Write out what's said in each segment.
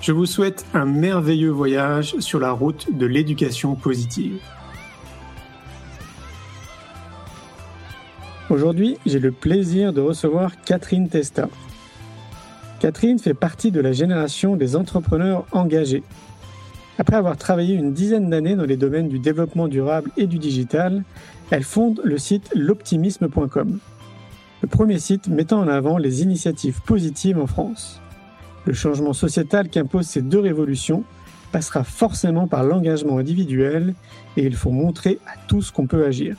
Je vous souhaite un merveilleux voyage sur la route de l'éducation positive. Aujourd'hui, j'ai le plaisir de recevoir Catherine Testa. Catherine fait partie de la génération des entrepreneurs engagés. Après avoir travaillé une dizaine d'années dans les domaines du développement durable et du digital, elle fonde le site l'optimisme.com, le premier site mettant en avant les initiatives positives en France. Le changement sociétal qu'imposent ces deux révolutions passera forcément par l'engagement individuel et il faut montrer à tous qu'on peut agir.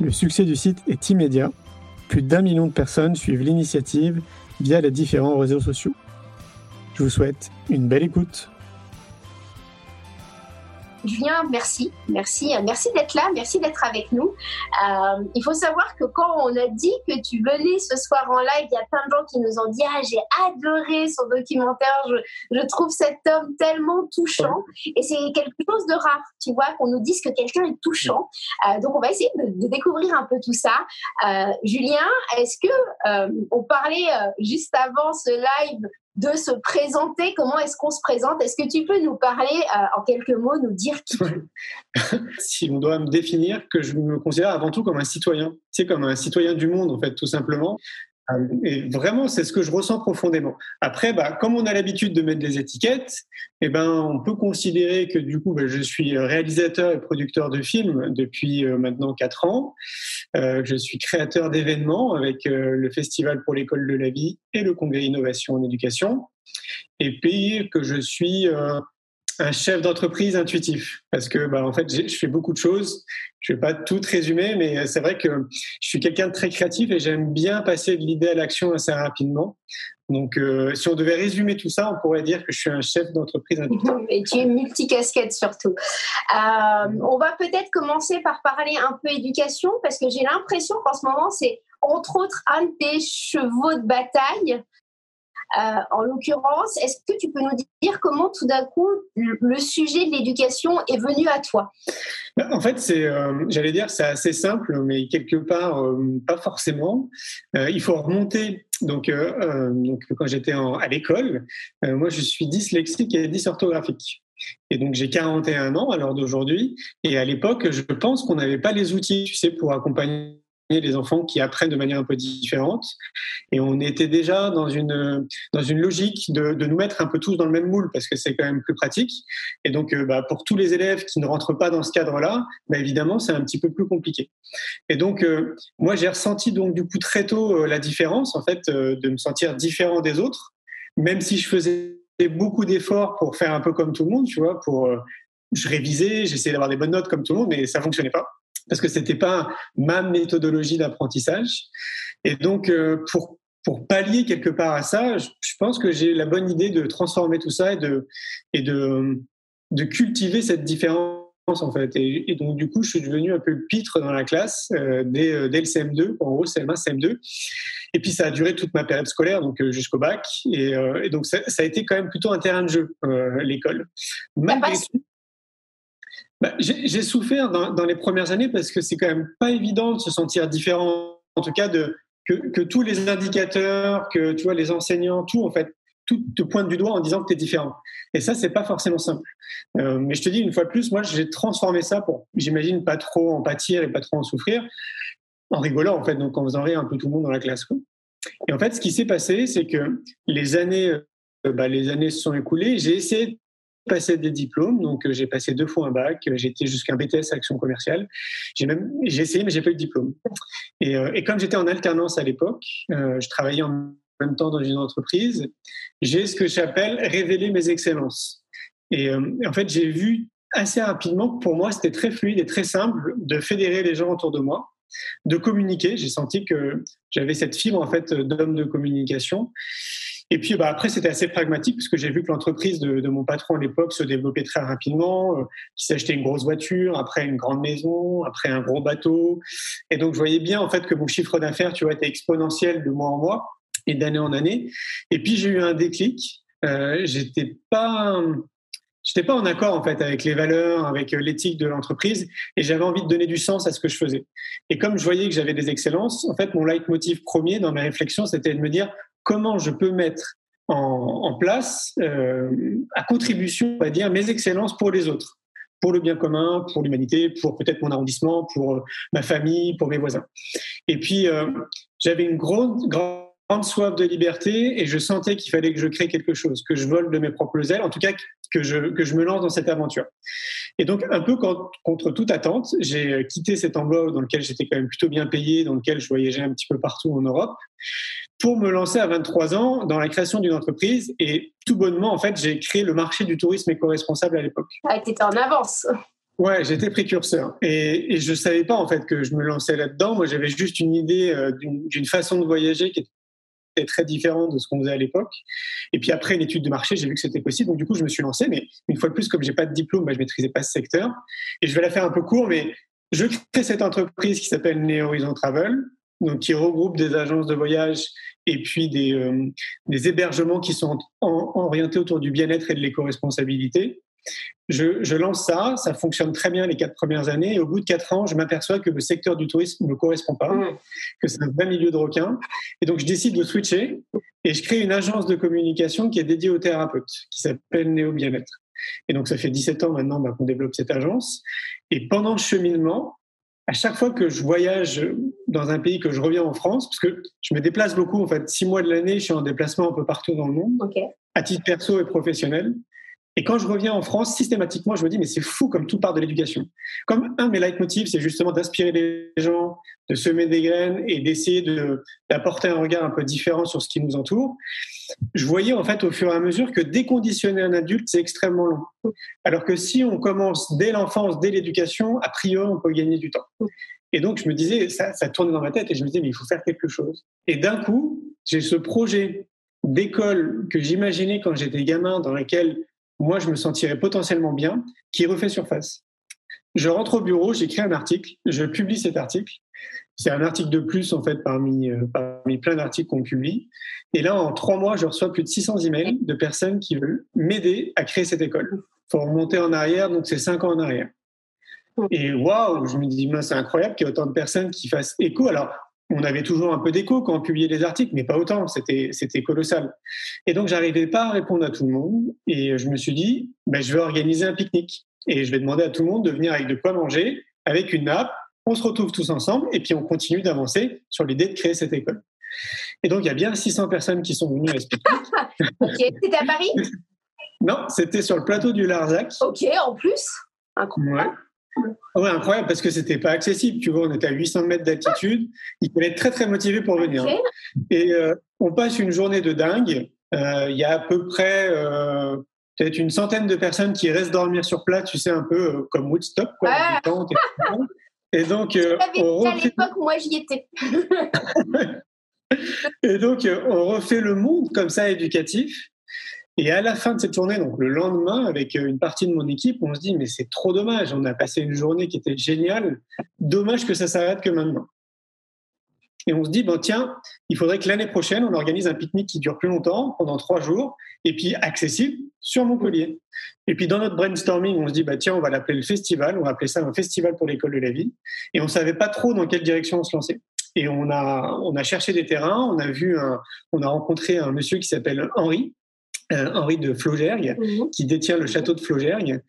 Le succès du site est immédiat. Plus d'un million de personnes suivent l'initiative via les différents réseaux sociaux. Je vous souhaite une belle écoute. Julien, merci, merci, merci d'être là, merci d'être avec nous. Euh, il faut savoir que quand on a dit que tu venais ce soir en live, il y a plein de gens qui nous ont dit ah j'ai adoré son documentaire, je, trouve cet homme tellement touchant et c'est quelque chose de rare, tu vois, qu'on nous dise que quelqu'un est touchant. Euh, donc on va essayer de, découvrir un peu tout ça. Euh, Julien, est-ce que on parlait juste avant ce live de se présenter. Comment est-ce qu'on se présente? Est-ce que tu peux nous parler euh, en quelques mots, nous dire qui Si on doit me définir, que je me considère avant tout comme un citoyen, c'est comme un citoyen du monde en fait, tout simplement. Euh, et vraiment, c'est ce que je ressens profondément. Après, bah, comme on a l'habitude de mettre des étiquettes, eh ben, on peut considérer que du coup, bah, je suis réalisateur et producteur de films depuis euh, maintenant quatre ans. Euh, je suis créateur d'événements avec le Festival pour l'école de la vie et le Congrès Innovation en éducation. Et puis que je suis un chef d'entreprise intuitif. Parce que bah, en fait je fais beaucoup de choses. Je vais pas tout résumer mais c'est vrai que je suis quelqu'un de très créatif et j'aime bien passer de l'idée à l'action assez rapidement. Donc euh, si on devait résumer tout ça on pourrait dire que je suis un chef d'entreprise intuitif. Et tu es multicasquette surtout. Euh, on va peut-être commencer par parler un peu éducation parce que j'ai l'impression qu'en ce moment c'est entre autres un des chevaux de bataille euh, en l'occurrence, est-ce que tu peux nous dire comment tout d'un coup le, sujet de l'éducation est venu à toi? Bah, En fait, c'est, euh, j'allais dire, c'est assez simple, mais quelque part euh, pas forcément. il faut remonter. Donc, quand j'étais à l'école, moi je suis dyslexique et dysorthographique. Et donc j'ai 41 ans à l'heure d'aujourd'hui. Et à l'époque, je pense qu'on n'avait pas les outils, tu sais, pour accompagner les enfants qui apprennent de manière un peu différente. Et on était déjà dans une, dans une logique de, de nous mettre un peu tous dans le même moule parce que c'est quand même plus pratique. Et donc, euh, bah, pour tous les élèves qui ne rentrent pas dans ce cadre-là, bah, évidemment, c'est un petit peu plus compliqué. Et donc, euh, moi, j'ai ressenti donc du coup très tôt euh, la différence, en fait, de me sentir différent des autres, même si je faisais beaucoup d'efforts pour faire un peu comme tout le monde, tu vois, pour je révisais, j'essayais d'avoir des bonnes notes comme tout le monde, mais ça fonctionnait pas parce que c'était pas ma méthodologie d'apprentissage. Et donc, euh, pour pour pallier quelque part à ça, je, pense que j'ai la bonne idée de transformer tout ça et de et de de cultiver cette différence en fait. Et, donc du coup, je suis devenu un peu le pitre dans la classe euh, dès, euh, dès, le CM2, en gros CM1, CM2. Et puis ça a duré toute ma période scolaire, donc jusqu'au bac. Et, et donc ça, ça, a été quand même plutôt un terrain de jeu l'école. Malgré bah, j'ai souffert dans, dans, les premières années parce que c'est quand même pas évident de se sentir différent, en tout cas de, que, que, tous les indicateurs, que tu vois les enseignants, tout en fait, tout te pointe du doigt en disant que tu es différent. Et ça, c'est pas forcément simple. Euh, mais je te dis une fois de plus, moi, j'ai transformé ça pour, j'imagine, pas trop en pâtir et pas trop en souffrir, en rigolant en fait, donc en faisant rire un peu tout le monde dans la classe. Quoi. Et en fait, ce qui s'est passé, c'est que les années, euh, bah, les années se sont écoulées. J'ai essayé passer des diplômes. Donc, j'ai passé deux fois un bac. J'ai été jusqu'à un BTS action commerciale. J'ai même, j'ai essayé, mais j'ai pas eu de diplôme. Et, et comme j'étais en alternance à l'époque, je travaillais en même temps dans une entreprise. J'ai ce que j'appelle révéler mes excellences. Et, en fait, j'ai vu assez rapidement que pour moi, c'était très fluide et très simple de fédérer les gens autour de moi, de communiquer. J'ai senti que j'avais cette fibre en fait d'homme de communication. Et puis bah, après, c'était assez pragmatique parce que j'ai vu que l'entreprise de, mon patron à l'époque se développait très rapidement, euh, qu'il s'achetait une grosse voiture, après une grande maison, après un gros bateau. Et donc, je voyais bien en fait que mon chiffre d'affaires, tu vois, était exponentiel de mois en mois et d'année en année. Et puis, j'ai eu un déclic. Euh, j'étais pas j'étais pas en accord en fait avec les valeurs, avec euh, l'éthique de l'entreprise, et j'avais envie de donner du sens à ce que je faisais. Et comme je voyais que j'avais des excellences, en fait, mon leitmotiv premier dans mes réflexions, c'était de me dire comment je peux mettre en, place, euh, à contribution, on va dire, mes excellences pour les autres, pour le bien commun, pour l'humanité, pour peut-être mon arrondissement, pour euh, ma famille, pour mes voisins. Et puis, euh, j'avais une grande, grande soif de liberté et je sentais qu'il fallait que je crée quelque chose, que je vole de mes propres ailes, en tout cas que je, que je me lance dans cette aventure. Et donc, un peu contre toute attente, j'ai quitté cet emploi dans lequel j'étais quand même plutôt bien payé, dans lequel je voyageais un petit peu partout en Europe, pour me lancer à 23 ans dans la création d'une entreprise. Et tout bonnement, en fait, j'ai créé le marché du tourisme éco-responsable à l'époque. Ah, tu étais en avance. Ouais, j'étais précurseur et, et je savais pas en fait que je me lançais là-dedans. Moi, j'avais juste une idée euh, d'une façon de voyager qui était très différent de ce qu'on faisait à l'époque. Et puis après une étude de marché, j'ai vu que c'était possible. Donc du coup, je me suis lancé. Mais une fois de plus, comme j'ai pas de diplôme, bah, je maîtrisais pas ce secteur. Et je vais la faire un peu court, mais je crée cette entreprise qui s'appelle Neo Horizon Travel, donc qui regroupe des agences de voyage et puis des, euh, des hébergements qui sont orientés autour du bien-être et de l'éco-responsabilité. Je, lance ça, ça fonctionne très bien les quatre premières années, et au bout de quatre ans, je m'aperçois que le secteur du tourisme ne me correspond pas, mmh. que c'est un vrai milieu de requins, et donc je décide de switcher, et je crée une agence de communication qui est dédiée aux thérapeutes, qui s'appelle Néo Bien-être. Et donc ça fait 17 ans maintenant bah, qu'on développe cette agence, et pendant le cheminement, à chaque fois que je voyage dans un pays, que je reviens en France, parce que je me déplace beaucoup, en fait, six mois de l'année, je suis en déplacement un peu partout dans le monde, à titre perso et professionnel. Et quand je reviens en France, systématiquement, je me dis, mais c'est fou comme tout part de l'éducation. Comme un de mes leitmotivs, c'est justement d'inspirer les gens, de semer des graines et d'essayer d'apporter un regard un peu différent sur ce qui nous entoure. Je voyais en fait au fur et à mesure que déconditionner un adulte, c'est extrêmement long. Alors que si on commence dès l'enfance, dès l'éducation, a priori, on peut gagner du temps. Et donc, je me disais, ça, tournait dans ma tête et je me disais, mais il faut faire quelque chose. Et d'un coup, j'ai ce projet d'école que j'imaginais quand j'étais gamin, dans lequel moi je me sentirais potentiellement bien, qui refait surface. Je rentre au bureau, j'écris un article, je publie cet article. C'est un article de plus en fait parmi, euh, parmi plein d'articles qu'on publie. Et là, en trois mois, je reçois plus de 600 emails de personnes qui veulent m'aider à créer cette école. Il faut remonter en arrière, donc c'est cinq ans en arrière. Et waouh, je me dis, c'est incroyable qu'il y ait autant de personnes qui fassent écho. Alors, on avait toujours un peu d'écho quand on publiait des articles, mais pas autant, c'était, c'était colossal. Et donc, j'arrivais pas à répondre à tout le monde, et je me suis dit, ben, je vais organiser un pique-nique, et je vais demander à tout le monde de venir avec de quoi manger, avec une nappe, on se retrouve tous ensemble, et puis on continue d'avancer sur l'idée de créer cette école. Et donc, il y a bien 600 personnes qui sont venues à ce ok, c'était à Paris? Non, c'était sur le plateau du Larzac. Ok, en plus? Incroyable. Oui, incroyable parce que c'était pas accessible. Tu vois, on était à 800 mètres d'altitude. Il fallait être très très motivé pour venir. Et euh, on passe une journée de dingue. Euh, il y a à peu près euh, peut-être une centaine de personnes qui restent dormir sur place. Tu sais un peu comme Woodstock, quoi. Et, donc, on refait... à l'époque, moi j'y étais. et donc, on refait le monde comme ça éducatif. Et à la fin de cette journée, donc le lendemain, avec euh, une partie de mon équipe, on se dit mais c'est trop dommage. On a passé une journée qui était géniale. Dommage que ça s'arrête que maintenant. Et on se dit bon tiens, il faudrait que l'année prochaine on organise un pique-nique qui dure plus longtemps, pendant trois jours, et puis accessible sur Montpellier. Et puis dans notre brainstorming, on se dit bah tiens, on va l'appeler le festival. On va appeler ça un festival pour l'école de la vie. Et on savait pas trop dans quelle direction on se lançait. Et on a, on a cherché des terrains, on a vu un, on a rencontré un monsieur qui s'appelle Henri, euh, Henri de Flaugergue, mhm. qui détient le château de Flaugergue.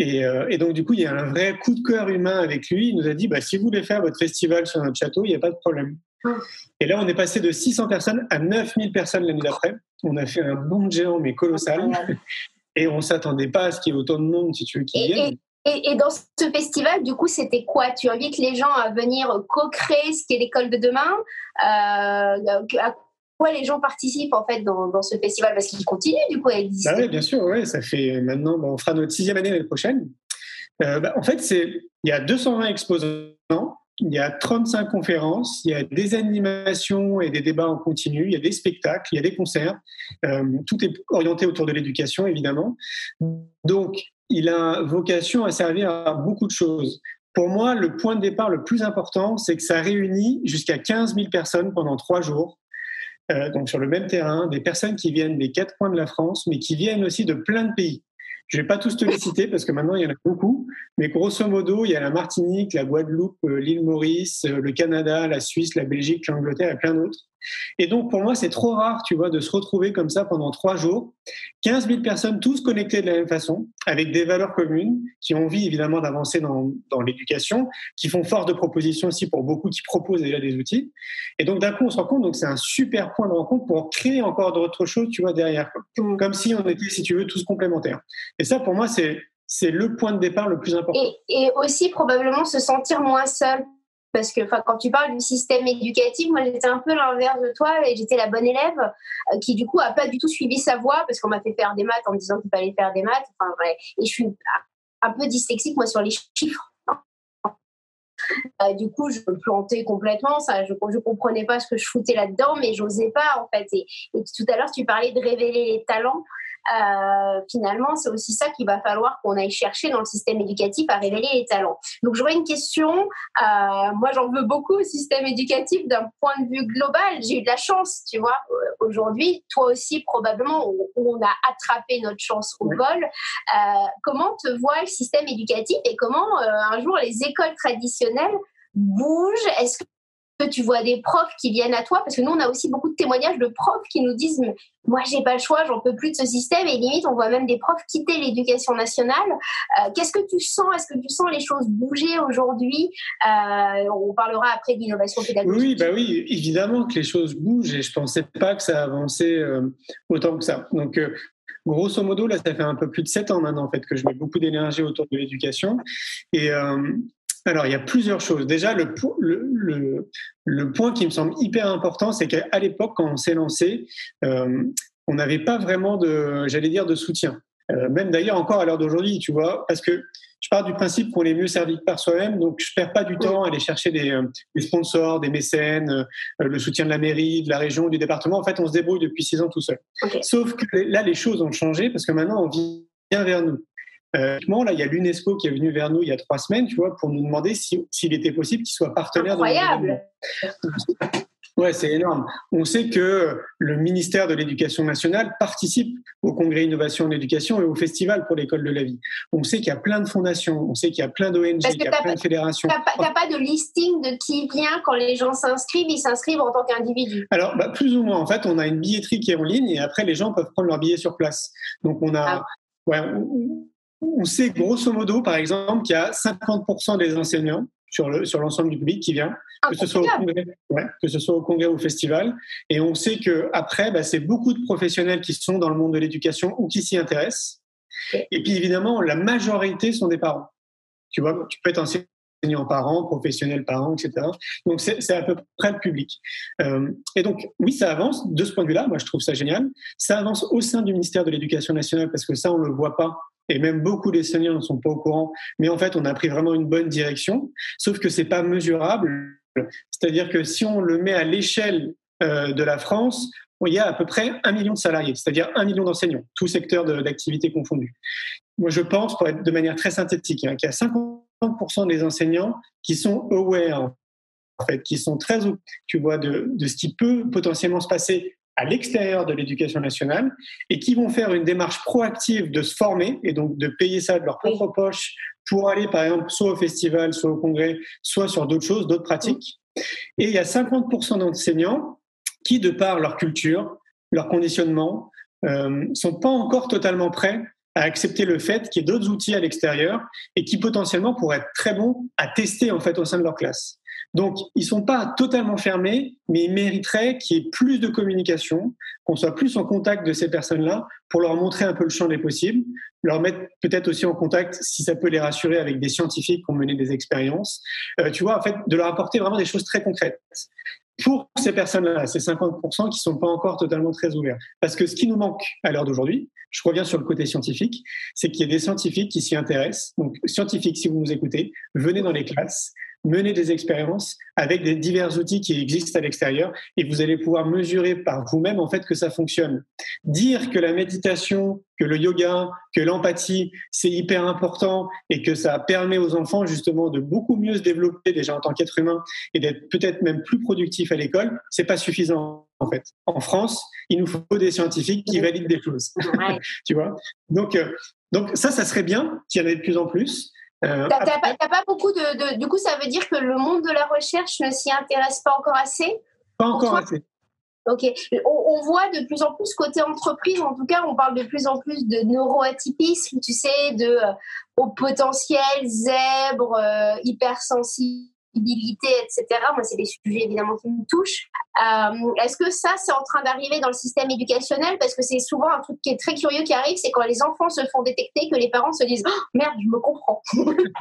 Et, euh, et, donc, du coup, il y a un vrai coup de cœur humain avec lui. Il nous a dit, bah, si vous voulez faire votre festival sur notre château, il n'y a pas de problème. Ah. Et là, on est passé de 600 personnes à 9000 personnes l'année d'après. On a fait un bond géant, mais colossal. et on s'attendait pas à ce qu'il y ait autant de monde, si tu veux, qui viennent. Et, et, dans ce festival, du coup, c'était quoi? Tu invites les gens à venir co-créer ce qui est l'école de demain? Euh, À quoi les gens participent en fait dans, dans ce festival? Parce qu'il continue du coup à exister. Bah oui, bien sûr, ouais, ça fait maintenant, on fera notre sixième année l'année prochaine. Euh, bah, en fait, il y a 220 exposants, il y a 35 conférences, il y a des animations et des débats en continu, il y a des spectacles, il y a des concerts. Euh, tout est orienté autour de l'éducation, évidemment. Donc, il a vocation à servir à beaucoup de choses. Pour moi, le point de départ le plus important, c'est que ça réunit jusqu'à 15 000 personnes pendant trois jours. Euh, donc sur le même terrain, des personnes qui viennent des quatre coins de la France, mais qui viennent aussi de plein de pays. Je vais pas tous te les citer parce que maintenant il y en a beaucoup, mais grosso modo, il y a la Martinique, la Guadeloupe, euh, l'île Maurice, euh, le Canada, la Suisse, la Belgique, l'Angleterre et plein d'autres. Et donc, pour moi, c'est trop rare, tu vois, de se retrouver comme ça pendant trois jours. 15 000 personnes, tous connectés de la même façon, avec des valeurs communes, qui ont envie, évidemment, d'avancer dans, dans l'éducation, qui font force de proposition aussi pour beaucoup qui proposent déjà des outils. Et donc, d'un coup, on se rend compte, donc c'est un super point de rencontre pour créer encore d'autres choses, tu vois, derrière. Comme si on était, si tu veux, tous complémentaires. Et ça, pour moi, c'est c'est le point de départ le plus important. Et, et, aussi probablement se sentir moins seul parce que quand tu parles du système éducatif, moi j'étais un peu l'inverse de toi et j'étais la bonne élève euh, qui du coup a pas du tout suivi sa voie parce qu'on m'a fait faire des maths en me disant qu'il fallait faire des maths. Enfin, ouais. Et je suis un peu dyslexique moi sur les chiffres. Euh, du coup, je me plantais complètement. Ça, je ne comprenais pas ce que je foutais là-dedans, mais j'osais pas en fait. Et, et tout à l'heure, tu parlais de révéler les talents. Euh, finalement, c'est aussi ça qu'il va falloir qu'on aille chercher dans le système éducatif à révéler les talents. Donc, j'aurais une question. Euh, moi, j'en veux beaucoup au système éducatif d'un point de vue global. J'ai eu de la chance, tu vois. Euh, aujourd'hui, toi aussi, probablement, on, a attrapé notre chance au vol. comment te voit le système éducatif et comment un jour les écoles traditionnelles bougent? Est-ce que que tu vois des profs qui viennent à toi, parce que nous, on a aussi beaucoup de témoignages de profs qui nous disent Moi, j'ai pas le choix, j'en peux plus de ce système. Et limite, on voit même des profs quitter l'éducation nationale. Euh, qu'est-ce que tu sens? Est-ce que tu sens les choses bouger aujourd'hui? Euh, On parlera après d'innovation pédagogique. Oui, bah oui, évidemment que les choses bougent et je pensais pas que ça avançait euh, autant que ça. Donc, grosso modo, là, ça fait un peu plus de sept ans maintenant en fait que je mets beaucoup d'énergie autour de l'éducation. Et, alors, il y a plusieurs choses. Déjà, le, le, le, point qui me semble hyper important, c'est qu'à l'époque, quand on s'est lancé, euh, on n'avait pas vraiment de, j'allais dire, de soutien. Euh, même d'ailleurs encore à l'heure d'aujourd'hui, tu vois, parce que je pars du principe qu'on est mieux servi que par soi-même, donc je perds pas du temps à aller chercher des, euh, des sponsors, des mécènes, le soutien de la mairie, de la région, du département. En fait, on se débrouille depuis six ans tout seul. Sauf que là, les choses ont changé parce que maintenant, on vient vers nous. Euh, là, il y a l'UNESCO qui est venu vers nous il y a trois semaines, tu vois, pour nous demander s'il était possible qu'il soit partenaire. Incroyable. Ouais, c'est énorme. On sait que le ministère de l'Éducation nationale participe au congrès innovation en éducation et au festival pour l'école de la vie. On sait qu'il y a plein de fondations, on sait qu'il y a plein d'ONG, qu'il y a plein de fédérations. Tu n'as pas, de listing de qui vient quand les gens s'inscrivent, ils s'inscrivent en tant qu'individu Alors, bah, plus ou moins. En fait, on a une billetterie qui est en ligne et après, les gens peuvent prendre leur billet sur place. Donc, on a. Ah. Ouais, on sait grosso modo, par exemple, qu'il y a 50% des enseignants sur l'ensemble du public qui vient, que ce, soit au congrès, que ce soit au congrès ou au festival. Et on sait qu'après, bah, c'est beaucoup de professionnels qui sont dans le monde de l'éducation ou qui s'y intéressent. Et puis évidemment, la majorité sont des parents. Tu vois, tu peux être enseignant parent, professionnel parent, etc. Donc c'est à peu près le public. Euh, et donc oui, ça avance de ce point de vue-là. Moi, je trouve ça génial. Ça avance au sein du ministère de l'Éducation nationale parce que ça, on le voit pas et même beaucoup d'enseignants ne sont pas au courant. Mais en fait, on a pris vraiment une bonne direction, sauf que c'est pas mesurable. C'est-à-dire que si on le met à l'échelle euh, de la France, il y a à peu près un million de salariés, c'est-à-dire un million d'enseignants, tous secteurs d'activité confondus. Moi, je pense, pour être de manière très synthétique, hein, qu'il y a 50% des enseignants qui sont aware, en fait, qui sont très, tu vois, de ce qui peut potentiellement se passer à l'extérieur de l'éducation nationale et qui vont faire une démarche proactive de se former et donc de payer ça de leur propre poche pour aller par exemple soit au festival, soit au congrès, soit sur d'autres choses, d'autres pratiques. Et il y a 50% d'enseignants qui, de par leur culture, leur conditionnement, euh, sont pas encore totalement prêts à accepter le fait qu'il y ait d'autres outils à l'extérieur et qui potentiellement pourraient être très bons à tester en fait au sein de leur classe. Donc, ils sont pas totalement fermés, mais ils mériteraient qu'il y ait plus de communication, qu'on soit plus en contact de ces personnes-là pour leur montrer un peu le champ des possibles, leur mettre peut-être aussi en contact, si ça peut les rassurer, avec des scientifiques qui ont mené des expériences. Euh, tu vois, en fait, de leur apporter vraiment des choses très concrètes pour ces personnes-là, ces 50% qui sont pas encore totalement très ouverts. Parce que ce qui nous manque à l'heure d'aujourd'hui, je reviens sur le côté scientifique, c'est qu'il y a des scientifiques qui s'y intéressent. Donc, scientifiques, si vous nous écoutez, venez dans les classes, menez des expériences avec des divers outils qui existent à l'extérieur et vous allez pouvoir mesurer par vous-même en fait que ça fonctionne. Dire que la méditation, que le yoga, que l'empathie, c'est hyper important et que ça permet aux enfants justement de beaucoup mieux se développer déjà en tant qu'être humain et d'être peut-être même plus productif à l'école, c'est pas suffisant en fait. En France, il nous faut des scientifiques qui valident des choses. tu vois? Donc euh, donc ça ça serait bien qu'il y en ait de plus en plus. Euh, T'as pas, beaucoup de, Du coup, ça veut dire que le monde de la recherche ne s'y intéresse pas encore assez Pas encore assez. Ok. On, voit de plus en plus côté entreprise, en tout cas, on parle de plus en plus de neuroatypisme, tu sais, de euh, au potentiel, zèbre, euh, hypersensible etc. Moi, c'est des sujets évidemment qui me touchent. Euh, Est-ce que ça, c'est en train d'arriver dans le système éducationnel? Parce que c'est souvent un truc qui est très curieux qui arrive, c'est quand les enfants se font détecter que les parents se disent oh, merde, je me comprends.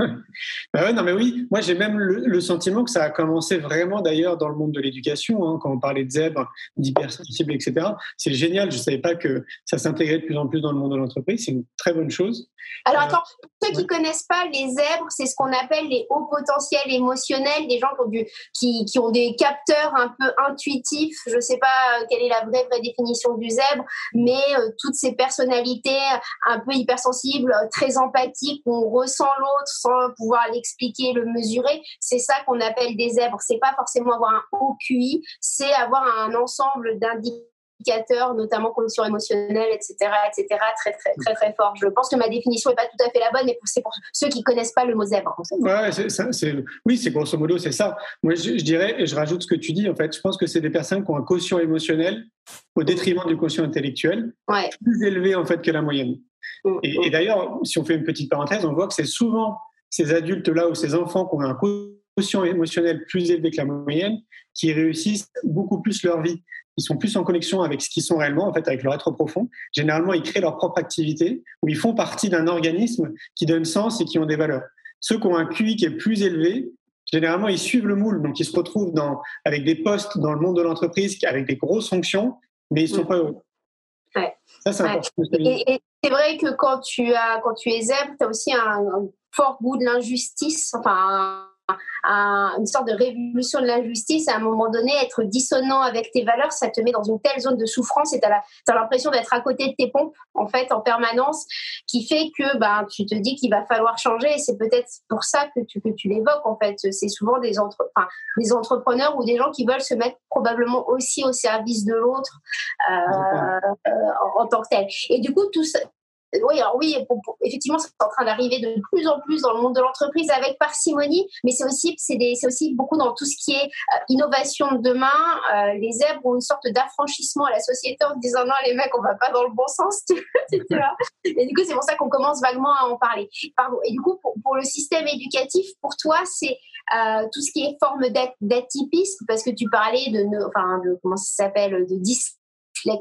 ouais, non, mais oui, moi j'ai même le, sentiment que ça a commencé vraiment d'ailleurs dans le monde de l'éducation, hein, quand on parlait de zèbres, d'hypersensibles, etc. C'est génial, je ne savais pas que ça s'intégrait de plus en plus dans le monde de l'entreprise, c'est une très bonne chose. Alors euh, attends, pour ceux qui ne connaissent pas, les zèbres, c'est ce qu'on appelle les hauts potentiels émotionnels, des gens qui ont, des capteurs un peu intuitifs. Je ne sais pas euh, quelle est la vraie, définition du zèbre, mais euh, toutes ces personnalités un peu hypersensibles, très empathiques, on ressent l'autre sans pouvoir l'expliquer, le mesurer, c'est ça qu'on appelle des zèbres. C'est pas forcément avoir un haut QI, c'est avoir un ensemble d'indicateurs notamment conditions émotionnelles, etc., etc., très, très, très, très fort. Je pense que ma définition n'est pas tout à fait la bonne, mais c'est pour ceux qui connaissent pas le mot zèbre. Oui, c'est grosso modo, c'est ça. Moi, je, dirais, et je rajoute ce que tu dis, en fait, je pense que c'est des personnes qui ont un quotient émotionnel au détriment du quotient intellectuel, plus élevé, en fait, que la moyenne. Mm, et, mm. et d'ailleurs, si on fait une petite parenthèse, on voit que c'est souvent ces adultes-là ou ces enfants qui ont un quotient émotionnel plus élevé que la moyenne qui réussissent beaucoup plus leur vie ils sont plus en connexion avec ce qu'ils sont réellement, en fait, avec leur être profond. Généralement, ils créent leur propre activité ou ils font partie d'un organisme qui donne sens et qui ont des valeurs. Ceux qui ont un QI qui est plus élevé, généralement, ils suivent le moule. Donc, ils se retrouvent dans, avec des postes dans le monde de l'entreprise avec des grosses fonctions, mais ils ne sont pas heureux. Ouais. Ça, c'est important. Et, c'est vrai que quand tu, as, quand tu es zèbre, tu as aussi un, un, fort goût de l'injustice, enfin, une sorte de révolution de l'injustice, à un moment donné, être dissonant avec tes valeurs, ça te met dans une telle zone de souffrance et tu as l'impression d'être à côté de tes pompes, en fait, en permanence, qui fait que ben, tu te dis qu'il va falloir changer et c'est peut-être pour ça que tu, que tu l'évoques, en fait. C'est souvent des, entre, des entrepreneurs ou des gens qui veulent se mettre probablement aussi au service de l'autre euh, euh, en, en, tant que tel. Et du coup, tout ça, oui, alors oui, effectivement, c'est en train d'arriver de plus en plus dans le monde de l'entreprise avec parcimonie, mais c'est aussi, c'est, aussi beaucoup dans tout ce qui est euh, innovation de demain. Euh, les zèbres ont une sorte d'affranchissement à la société en disant non, les mecs, on va pas dans le bon sens, tu, vois. Et du coup, c'est pour ça qu'on commence vaguement à en parler. Pardon. Et du coup, pour, le système éducatif, pour toi, c'est euh, tout ce qui est forme d'atypisme, parce que tu parlais de, enfin, de comment ça s'appelle, de 10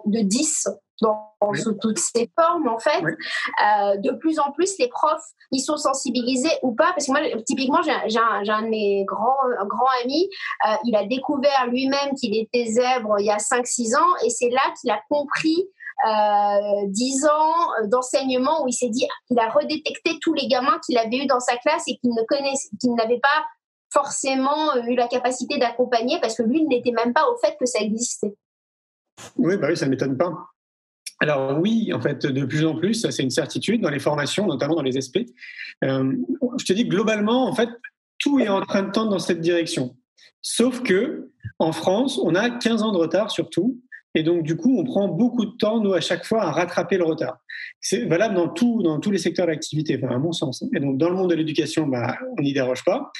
de 10 dans toutes ses formes en fait. Euh, de plus en plus, les profs, ils sont sensibilisés ou pas Parce que moi, typiquement, j'ai un, un, de mes grands, grands amis, euh, il a découvert lui-même qu'il était zèbre il y a 5-6 ans et c'est là qu'il a compris euh, 10 ans d'enseignement où il s'est dit qu'il a redétecté tous les gamins qu'il avait eu dans sa classe et qu'il ne connaissait, qu'il n'avait pas forcément eu la capacité d'accompagner parce que lui il n'était même pas au fait que ça existait. Oui, bah oui, ça ne m'étonne pas. Alors oui, en fait, de plus en plus, c'est une certitude dans les formations, notamment dans les SP. Euh, je te dis globalement, en fait, tout est en train de tendre dans cette direction. Sauf que en France, on a 15 ans de retard sur tout. Et donc, du coup, on prend beaucoup de temps, nous, à chaque fois, à rattraper le retard. C'est valable dans, tout, dans tous les secteurs d'activité, enfin, à mon sens. Et donc, dans le monde de l'éducation, bah, on n'y déroge pas.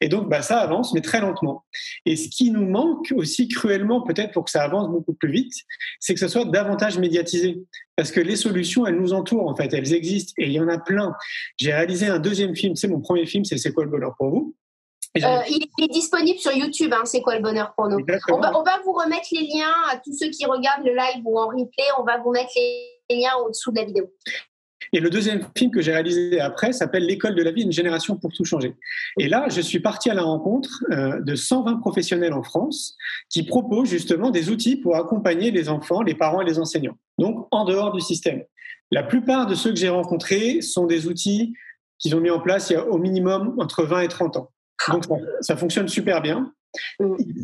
Et donc, bah, ça avance, mais très lentement. Et ce qui nous manque aussi cruellement, peut-être pour que ça avance beaucoup plus vite, c'est que ce soit davantage médiatisé. Parce que les solutions, elles nous entourent, en fait, elles existent, et il y en a plein. J'ai réalisé un deuxième film, c'est mon premier film, c'est C'est quoi le bonheur pour vous Euh, il est disponible sur YouTube, hein, c'est quoi le bonheur pour nous? On va, on va, vous remettre les liens à tous ceux qui regardent le live ou en replay, on va vous mettre les liens au-dessous de la vidéo. Et le deuxième film que j'ai réalisé après s'appelle L'école de la vie, une génération pour tout changer. Et là, je suis parti à la rencontre euh, de 120 professionnels en France qui proposent justement des outils pour accompagner les enfants, les parents et les enseignants. Donc, en dehors du système. La plupart de ceux que j'ai rencontrés sont des outils qu'ils ont mis en place il y a au minimum entre 20 et 30 ans. Donc, ça, fonctionne super bien.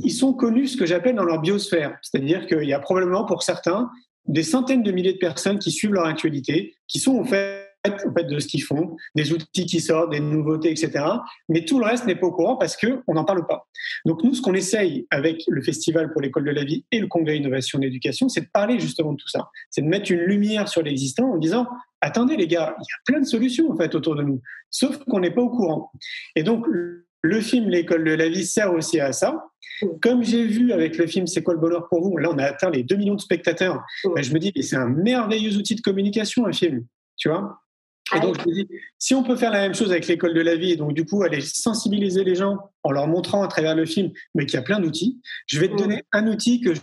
Ils sont connus ce que j'appelle dans leur biosphère, c'est-à-dire qu'il y a probablement pour certains des centaines de milliers de personnes qui suivent leur actualité, qui sont au fait, en fait de ce qu'ils font, des outils qui sortent, des nouveautés, etc. Mais tout le reste n'est pas au courant parce qu'on n'en parle pas. Donc nous, ce qu'on essaye avec le Festival pour l'école de la vie et le Congrès Innovation et Éducation, c'est de parler justement de tout ça. C'est de mettre une lumière sur l'existant en disant, attendez les gars, il y a plein de solutions en fait autour de nous, sauf qu'on n'est pas au courant. Et donc le film L'école de la vie sert aussi à ça. Comme j'ai vu avec le film C'est quoi le bonheur pour vous Là, on a atteint les 2 millions de spectateurs. Ben, je me dis, c'est un merveilleux outil de communication, un film. Tu vois et donc, je me dis, si on peut faire la même chose avec l'école de la vie, et donc du coup aller sensibiliser les gens en leur montrant à travers le film, mais qu'il y a plein d'outils, je vais te donner un outil que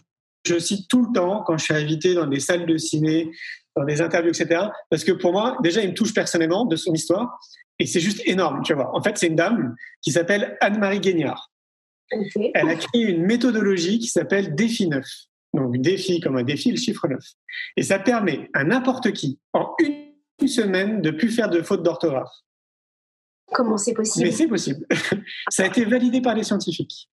je cite tout le temps quand je suis invité dans des salles de ciné, dans des interviews, etc. Parce que pour moi, déjà, il me touche personnellement de son histoire, et c'est juste énorme, tu vois. En fait, c'est une dame qui s'appelle Anne-Marie Guignard. Elle a créé une méthodologie qui s'appelle Défi 9. Donc défi comme un défi, le chiffre 9. Et ça permet à n'importe qui, en une semaine, de plus faire de fautes d'orthographe. Comment c'est possible? Mais c'est possible. ça a été validé par les scientifiques.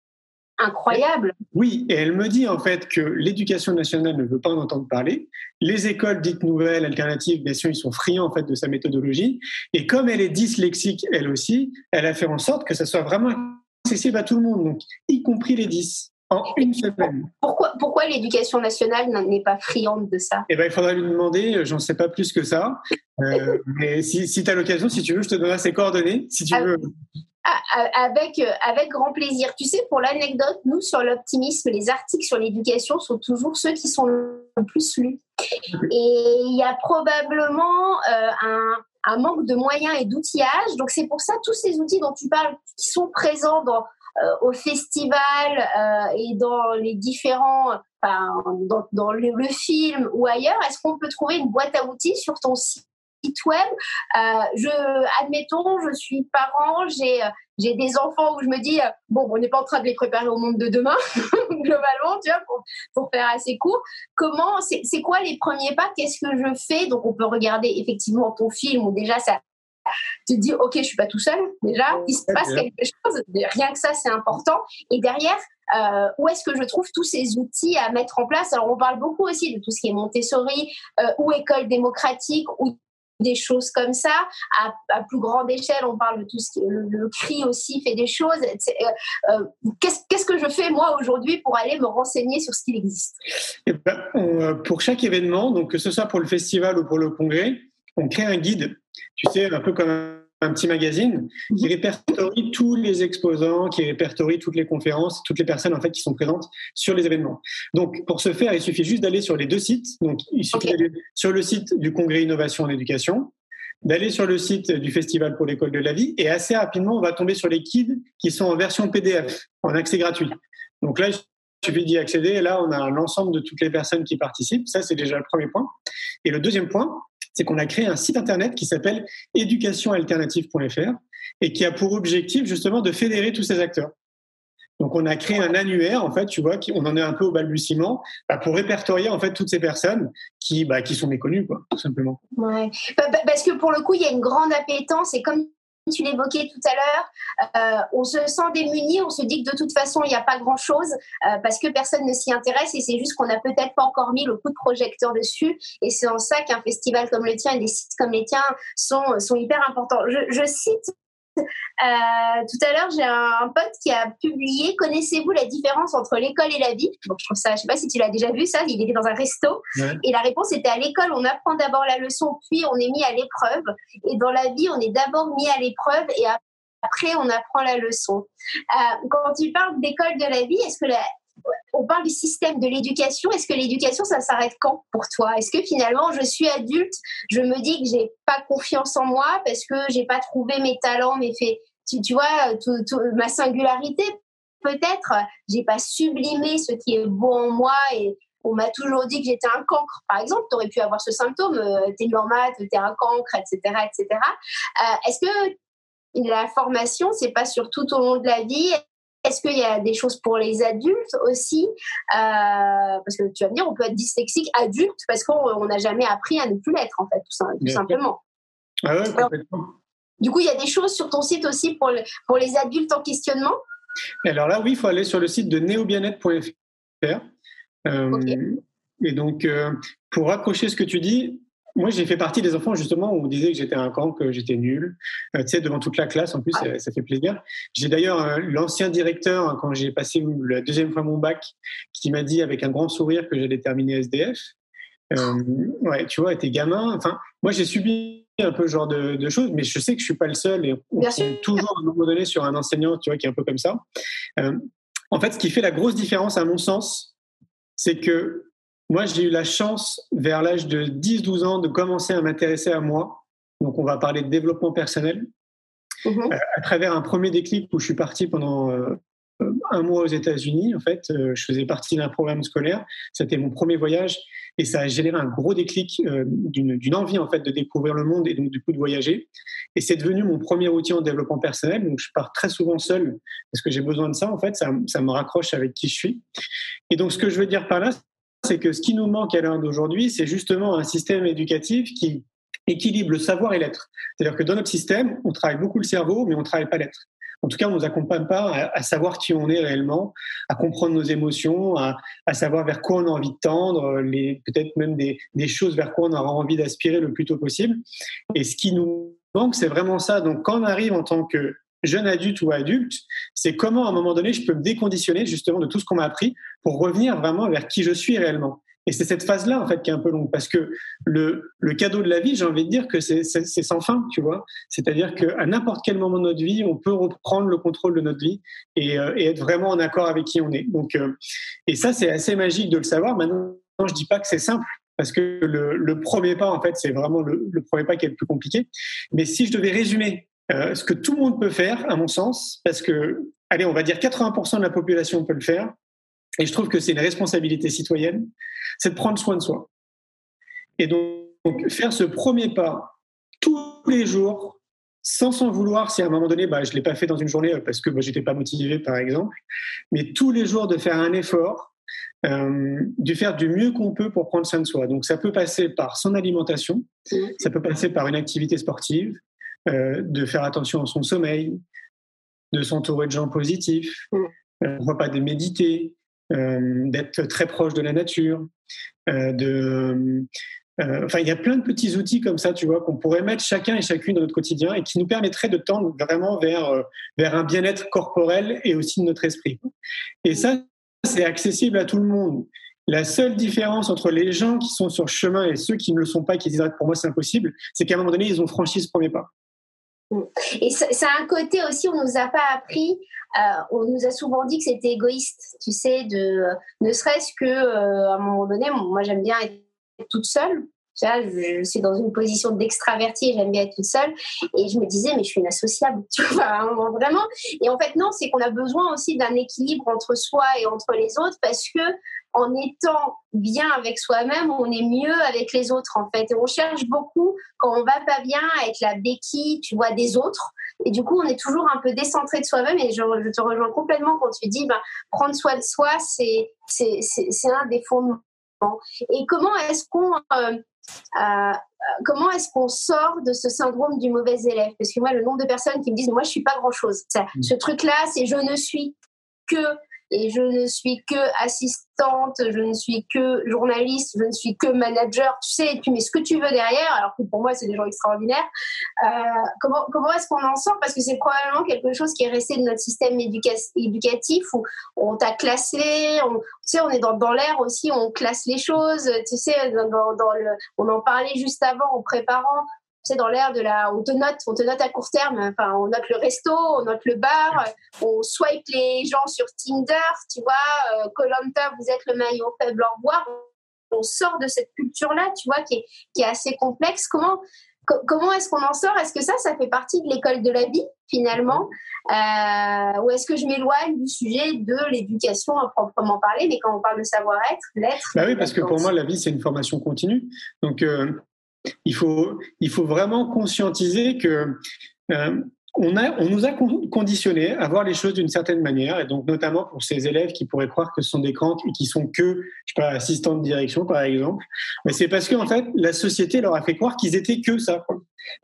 Incroyable. Oui, et elle me dit en fait que l'éducation nationale ne veut pas en entendre parler. Les écoles dites nouvelles, alternatives, bien sûr, ils sont friands en fait de sa méthodologie. Et comme elle est dyslexique, elle aussi, elle a fait en sorte que ça soit vraiment accessible à tout le monde, donc y compris les 10 en une semaine. Pourquoi, pourquoi l'éducation nationale n'est pas friande de ça? Eh ben, il faudrait lui demander, euh, j'en sais pas plus que ça. Euh, mais si, si tu as l'occasion, si tu veux, je te donnerai ses coordonnées, si tu ah, veux. Ah, ah, avec, euh, avec grand plaisir. Tu sais, pour l'anecdote, nous, sur l'optimisme, les articles sur l'éducation sont toujours ceux qui sont le plus lus. Et il y a probablement un, un manque de moyens et d'outillage. Donc c'est pour ça tous ces outils dont tu parles qui sont présents dans, euh, au festival euh, et dans les différents, dans, dans le, film ou ailleurs, est-ce qu'on peut trouver une boîte à outils sur ton site web? Euh, je, admettons, je suis parent, j'ai j'ai des enfants où je me dis bon, on n'est pas en train de les préparer au monde de demain globalement, tu vois, pour, pour faire assez court. Comment, c'est quoi les premiers pas? Qu'est-ce que je fais? Donc on peut regarder effectivement ton film où déjà ça te dis ok je suis pas tout seul déjà il se passe quelque chose rien que ça c'est important et derrière euh, où est-ce que je trouve tous ces outils à mettre en place? Alors, on parle beaucoup aussi de tout ce qui est Montessori euh, ou école démocratique ou des choses comme ça. À, plus grande échelle, on parle de tout ce qui le, le CRI aussi fait des choses. Euh, euh, qu'est-ce que je fais moi aujourd'hui pour aller me renseigner sur ce qu'il existe? Eh ben, Pour chaque événement, donc que ce soit pour le festival ou pour le congrès, on crée un guide. Tu sais, un peu comme un petit magazine qui mhm. répertorie tous les exposants, qui répertorie toutes les conférences, toutes les personnes en fait qui sont présentes sur les événements. Donc pour ce faire, il suffit juste d'aller sur les deux sites. Donc il suffit d'aller sur le site du Congrès Innovation en Éducation, d'aller sur le site du Festival pour l'école de la vie et assez rapidement on va tomber sur les guides qui sont en version PDF, en accès gratuit. Donc là, il suffit d'y accéder et là on a l'ensemble de toutes les personnes qui participent. Ça c'est déjà le premier point. Et le deuxième point, c'est qu'on a créé un site internet qui s'appelle éducationalternative.fr et qui a pour objectif justement de fédérer tous ces acteurs. Donc on a créé un annuaire, en fait, tu vois, on en est un peu au balbutiement, bah, pour répertorier en fait toutes ces personnes qui, bah, qui sont méconnues, quoi, tout simplement. Ouais. Parce que pour le coup, il y a une grande appétence et comme tu l'évoquais tout à l'heure, euh, on se sent démuni, on se dit que de toute façon, il n'y a pas grand-chose euh, parce que personne ne s'y intéresse et c'est juste qu'on n'a peut-être pas encore mis le coup de projecteur dessus. Et c'est en ça qu'un festival comme le tien et des sites comme les tiens sont, sont hyper importants. je cite tout à l'heure, j'ai un, pote qui a publié Connaissez-vous la différence entre l'école et la vie? Donc, je trouve ça, je sais pas si tu l'as déjà vu, ça. Il était dans un resto et la réponse était à l'école, on apprend d'abord la leçon, puis on est mis à l'épreuve. Et dans la vie, on est d'abord mis à l'épreuve et après, on apprend la leçon. Euh, quand tu parles d'école de la vie, est-ce que la, on parle du système de l'éducation. Est-ce que l'éducation, ça s'arrête quand pour toi? Est-ce que finalement, je suis adulte, je me dis que j'ai pas confiance en moi parce que j'ai pas trouvé mes talents, mes, tu, tu vois, ma singularité, peut-être, j'ai pas sublimé ce qui est beau en moi et on m'a toujours dit que j'étais un cancre. Par exemple, tu aurais pu avoir ce symptôme, euh, t'es normale, t'es un cancre, etc., etc. Euh, est-ce que la formation, c'est pas sur tout au long de la vie? Est-ce qu'il y a des choses pour les adultes aussi euh, Parce que tu vas me dire, on peut être dyslexique adulte parce qu'on n'a jamais appris à ne plus l'être, en fait, tout, simplement. Ah ouais, complètement. du coup, il y a des choses sur ton site aussi pour, pour les adultes en questionnement? Alors là, oui, il faut aller sur le site de neobienêtre.fr. Euh, et donc, euh, pour raccrocher ce que tu dis, moi, j'ai fait partie des enfants justement où on disait que j'étais un camp, que j'étais nul. Euh, tu sais, devant toute la classe, en plus, ah. ça, fait plaisir. J'ai d'ailleurs euh, l'ancien directeur, hein, quand j'ai passé la deuxième fois mon bac, qui m'a dit avec un grand sourire que j'allais terminer SDF. Euh, ouais, tu vois, t'es gamin. Enfin, moi, j'ai subi un peu ce genre de, choses, mais je sais que je suis pas le seul et on tombe toujours à un moment donné sur un enseignant, tu vois, qui est un peu comme ça. En fait, ce qui fait la grosse différence, à mon sens, c'est que moi, j'ai eu la chance, vers l'âge de 10-12 ans, de commencer à m'intéresser à moi. Donc, on va parler de développement personnel. Mhm. Euh, à travers un premier déclic où je suis parti pendant euh, un mois aux États-Unis, en fait, euh, je faisais partie d'un programme scolaire. C'était mon premier voyage et ça a généré un gros déclic d'une envie en fait de découvrir le monde et donc du coup de voyager. Et c'est devenu mon premier outil en développement personnel. Donc je pars très souvent seul parce que j'ai besoin de ça. En fait, ça, ça me raccroche avec qui je suis. Et donc ce que je veux dire par là, c'est que ce qui nous manque à l'heure d'aujourd'hui, c'est justement un système éducatif qui équilibre le savoir et l'être. C'est-à-dire que dans notre système, on travaille beaucoup le cerveau, mais on ne travaille pas l'être. En tout cas, on ne nous accompagne pas à, savoir qui on est réellement, à comprendre nos émotions, à, savoir vers quoi on a envie de tendre, peut-être même des, des, choses vers quoi on aura envie d'aspirer le plus tôt possible. Et ce qui nous manque, c'est vraiment ça. Donc, quand on arrive en tant que jeune adulte ou adulte, c'est comment à un moment donné je peux me déconditionner justement de tout ce qu'on m'a appris pour revenir vraiment vers qui je suis réellement. Et c'est cette phase-là en fait qui est un peu longue parce que le, le cadeau de la vie, j'ai envie de dire que c'est sans fin, tu vois. C'est-à-dire qu'à n'importe quel moment de notre vie, on peut reprendre le contrôle de notre vie et, euh, et être vraiment en accord avec qui on est. Donc, euh, et ça, c'est assez magique de le savoir. Maintenant, je dis pas que c'est simple parce que le, le, premier pas, en fait, c'est vraiment le, le, premier pas qui est le plus compliqué. Mais si je devais résumer euh, ce que tout le monde peut faire, à mon sens, parce que, allez, on va dire 80% de la population peut le faire, et je trouve que c'est une responsabilité citoyenne, c'est de prendre soin de soi. Et donc, faire ce premier pas tous les jours, sans s'en vouloir, si à un moment donné, bah, je ne l'ai pas fait dans une journée parce que bah, je n'étais pas motivé, par exemple, mais tous les jours de faire un effort, euh, de faire du mieux qu'on peut pour prendre soin de soi. Donc ça peut passer par son alimentation, ça peut passer par une activité sportive, euh, de faire attention à son sommeil, de s'entourer de gens positifs, mm. euh, pas de méditer, euh, d'être très proche de la nature, de enfin, il y a plein de petits outils comme ça, tu vois, qu'on pourrait mettre chacun et chacune dans notre quotidien et qui nous permettraient de tendre vraiment vers, vers un bien-être corporel et aussi de notre esprit. Et ça, c'est accessible à tout le monde. La seule différence entre les gens qui sont sur le chemin et ceux qui ne le sont pas, qui disent pour moi c'est impossible, c'est qu'à un moment donné, ils ont franchi ce premier pas. Et ça a un côté aussi, on nous a pas appris, euh, on nous a souvent dit que c'était égoïste, tu sais, de ne serait-ce que euh, à un moment donné, moi j'aime bien être toute seule. Tu vois, je, suis dans une position d'extraverti, j'aime bien être toute seule. Et je me disais, mais je suis inassociable, tu vois, vraiment. Et en fait, non, c'est qu'on a besoin aussi d'un équilibre entre soi et entre les autres parce que en étant bien avec soi-même, on est mieux avec les autres en fait. Et on cherche beaucoup quand on va pas bien à être la béquille, tu vois, des autres. Et du coup, on est toujours un peu décentré de soi-même. Et je, te rejoins complètement quand tu dis, ben, prendre soin de soi, c'est c'est un des fondements. Et comment est-ce qu'on euh, euh, comment est-ce qu'on sort de ce syndrome du mauvais élève? Parce que moi, le nombre de personnes qui me disent, moi, je suis pas grand-chose. Mmh. Ce truc-là, c'est je ne suis que et je ne suis que assistante, je ne suis que journaliste, je ne suis que manager. Tu sais, tu mets ce que tu veux derrière, alors que pour moi, c'est des gens extraordinaires. Euh, comment comment est-ce qu'on en sort? Parce que c'est probablement quelque chose qui est resté de notre système éducatif où on t'a classé. On, tu sais, on est dans, dans l'air aussi, on classe les choses. Tu sais, on en parlait juste avant en préparant sais, dans l'air de la, on te note, on te note à court terme. Enfin, on note le resto, on note le bar, on swipe les gens sur Tinder, tu vois. Euh, Colanta, vous êtes le maillon faible, au revoir. On sort de cette culture-là, tu vois, qui est, qui est assez complexe. Comment, comment est-ce qu'on en sort? Est-ce que ça, ça fait partie de l'école de la vie finalement? Euh, Ou est-ce que je m'éloigne du sujet de l'éducation à proprement parler? Mais quand on parle de savoir-être, l'être. Bah oui, parce que pour moi, la vie, c'est une formation continue. Donc, euh, il, faut, il faut vraiment conscientiser que. Euh, on, a, on nous a conditionné à voir les choses d'une certaine manière, et donc notamment pour ces élèves qui pourraient croire que ce sont des crans qui sont que, je sais pas, assistants de direction par exemple, mais c'est parce que en fait la société leur a fait croire qu'ils étaient que ça.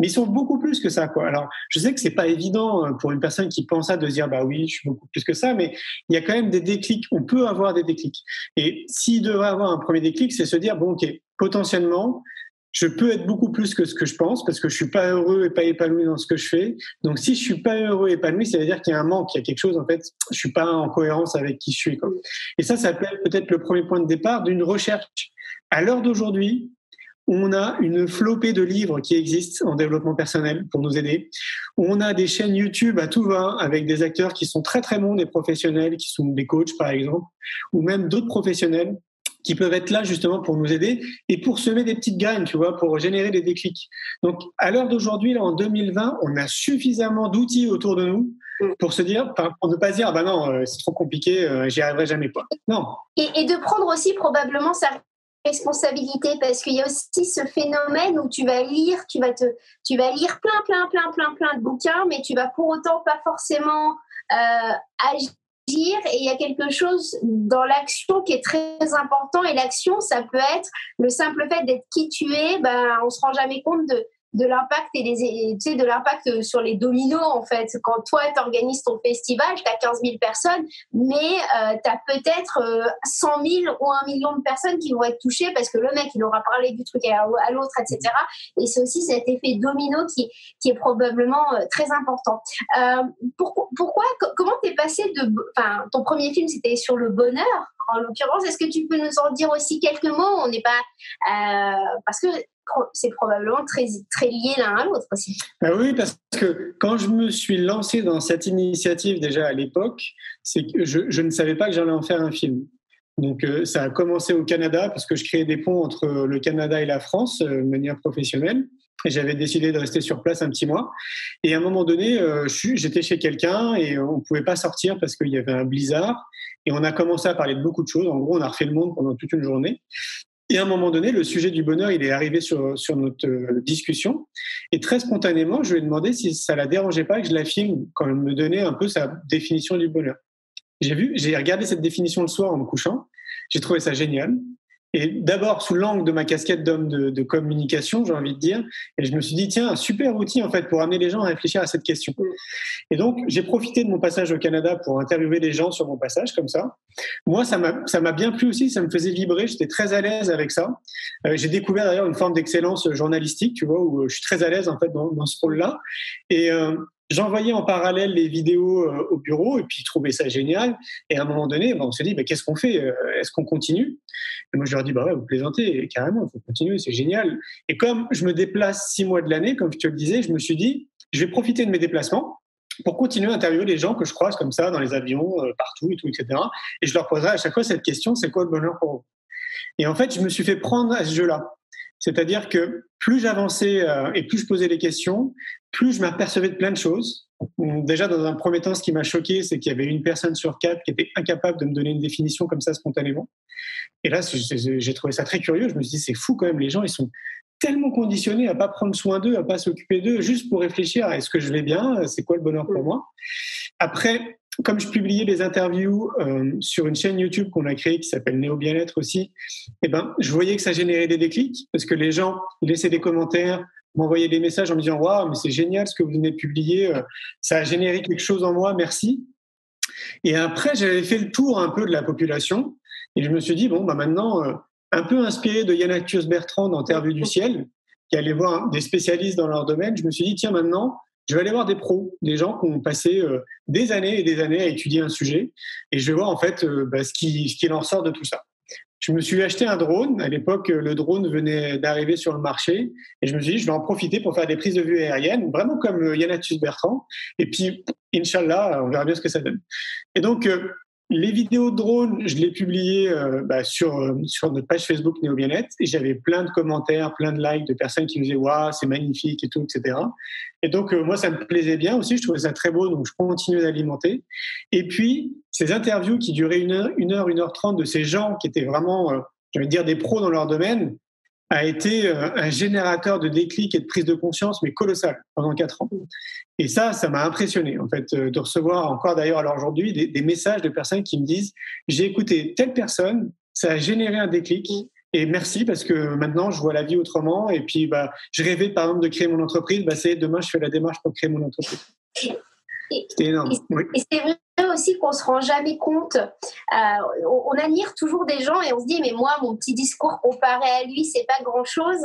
Mais ils sont beaucoup plus que ça, quoi. Alors, je sais que c'est pas évident euh, pour une personne qui pense ça de dire, bah oui, je suis beaucoup plus que ça, mais il y a quand même des déclics. On peut avoir des déclics. Et s'il devrait avoir un premier déclic, c'est se dire, bon, ok, potentiellement, je peux être beaucoup plus que ce que je pense parce que je suis pas heureux et pas épanoui dans ce que je fais. Donc si je suis pas heureux et épanoui, ça veut dire qu'il y a un manque, il y a quelque chose en fait, je suis pas en cohérence avec qui je suis. Et ça, ça peut être peut-être le premier point de départ d'une recherche. À l'heure d'aujourd'hui, on a une flopée de livres qui existent en développement personnel pour nous aider. On a des chaînes YouTube à tout va avec des acteurs qui sont très très bons, des professionnels qui sont des coachs par exemple, ou même d'autres professionnels qui peuvent être là justement pour nous aider et pour semer des petites graines, tu vois, pour générer des déclics. Donc, à l'heure d'aujourd'hui, là, en 2020, on a suffisamment d'outils autour de nous pour se dire, pour ne pas dire, ah bah non, euh, c'est trop compliqué, euh, j'y arriverai jamais pas. Non. Et, de prendre aussi probablement sa responsabilité parce qu'il y a aussi ce phénomène où tu vas lire, tu vas te, tu vas lire plein, plein, plein, plein, plein de bouquins, mais tu vas pour autant pas forcément euh, agir et il y a quelque chose dans l'action qui est très important et l'action ça peut être le simple fait d'être qui tu es ben on se rend jamais compte de de l'impact et des, tu de l'impact sur les dominos en fait. Quand toi tu organises ton festival, tu as 15 000 personnes, mais euh, tu as peut-être 100 euh, 000 ou un million de personnes qui vont être touchées parce que le mec il aura parlé du truc à, l'autre, etc. Et c'est aussi cet effet domino qui, qui est probablement euh, très important. pourquoi, pourquoi comment t'es passé de, enfin ton premier film c'était sur le bonheur en l'occurrence? Est-ce que tu peux nous en dire aussi quelques mots? On n'est pas parce que c'est probablement très, lié l'un à l'autre aussi. Ben oui, parce que quand je me suis lancé dans cette initiative déjà à l'époque, c'est que je, ne savais pas que j'allais en faire un film. Donc euh, ça a commencé au Canada parce que je créais des ponts entre le Canada et la France euh, de manière professionnelle. Et j'avais décidé de rester sur place un petit mois. Et à un moment donné, euh, j'étais chez quelqu'un et on ne pouvait pas sortir parce qu'il y avait un blizzard. Et on a commencé à parler de beaucoup de choses. En gros, on a refait le monde pendant toute une journée. Et à un moment donné, le sujet du bonheur, il est arrivé sur, sur notre euh, discussion. Et très spontanément, je lui ai demandé si ça la dérangeait pas que je la filme quand elle me donnait un peu sa définition du bonheur. J'ai vu, j'ai regardé cette définition le soir en me couchant. J'ai trouvé ça génial. Et d'abord, sous l'angle de ma casquette d'homme de, communication, j'ai envie de dire, et je me suis dit, tiens, un super outil en fait pour amener les gens à réfléchir à cette question. Et donc, j'ai profité de mon passage au Canada pour interviewer les gens sur mon passage, comme ça. Moi, ça m'a bien plu aussi, ça me faisait vibrer, j'étais très à l'aise avec ça. Euh, j'ai découvert d'ailleurs une forme d'excellence journalistique, tu vois, où je suis très à l'aise en fait dans, dans ce rôle-là. Et, euh, J'envoyais en parallèle les vidéos euh, au bureau et puis ils trouvaient ça génial. Et à un moment donné, ben, on se dit, bah, qu'est-ce qu'on fait euh, Est-ce qu'on continue? Et moi, je leur dis, bah ouais, vous plaisantez, carrément, il faut continuer, c'est génial. Et comme je me déplace six mois de l'année, comme je te le disais, je me suis dit, je vais profiter de mes déplacements pour continuer à interviewer les gens que je croise comme ça dans les avions, euh, partout et tout, etc. Et je leur poserai à chaque fois cette question, c'est quoi le bonheur pour vous? Et en fait, je me suis fait prendre à ce jeu-là. C'est-à-dire que plus j'avançais et plus je posais des questions, plus je m'apercevais de plein de choses. Déjà, dans un premier temps, ce qui m'a choqué, c'est qu'il y avait une personne sur quatre qui était incapable de me donner une définition comme ça spontanément. Et là, j'ai trouvé ça très curieux. Je me suis dit, c'est fou quand même, les gens, ils sont tellement conditionnés à pas prendre soin d'eux, à pas s'occuper d'eux, juste pour réfléchir à est-ce que je vais bien, c'est quoi le bonheur pour moi? Après, comme je publiais des interviews euh, sur une chaîne YouTube qu'on a créée qui s'appelle Néo Bien-être aussi, eh ben, je voyais que ça générait des déclics parce que les gens laissaient des commentaires, m'envoyer des messages en me disant Waouh, mais c'est génial ce que vous venez de publier, euh, ça a généré quelque chose en moi, merci. Et après, j'avais fait le tour un peu de la population et je me suis dit Bon, bah maintenant, euh, un peu inspiré de Yann Actius Bertrand dans Terre du ciel, qui allait voir des spécialistes dans leur domaine, je me suis dit Tiens, maintenant, je vais aller voir des pros, des gens qui ont passé euh, des années et des années à étudier un sujet, et je vais voir en fait bah, ce, qui, ce qui en sort de tout ça je me suis acheté un drone. À l'époque, le drone venait d'arriver sur le marché. Et je me suis dit, je vais en profiter pour faire des prises de vue aériennes, vraiment comme euh, Yannatus Bertrand. Et puis, Inch'Allah, on verra bien ce que ça donne. Et donc, euh, les vidéos de drone, je les publiais euh, bah, sur, euh, sur notre page Facebook Néo et j'avais plein de commentaires, plein de likes de personnes qui me disaient Waouh, c'est magnifique et tout, etc. Et donc, euh, moi, ça me plaisait bien aussi, je trouvais ça très beau, donc je continuais d'alimenter. Et puis, ces interviews qui duraient une heure, une heure, une heure trente de ces gens qui étaient vraiment, je dire, des pros dans leur domaine, a été un générateur de déclic et de prise de conscience, mais colossal, pendant quatre ans. Et ça, ça m'a impressionné, en fait, euh, de recevoir encore d'ailleurs, alors aujourd'hui, des, messages de personnes qui me disent j'ai écouté telle personne, ça a généré un déclic. Et merci parce que maintenant je vois la vie autrement. Et puis, bah, je rêvais par exemple de créer mon entreprise. Bah, c'est demain, je fais la démarche pour créer mon entreprise. C'est énorme. Et, c'est vrai aussi qu'on se rend jamais compte. Euh, on, on admire toujours des gens et on se dit mais moi mon petit discours comparé à lui c'est pas grand chose.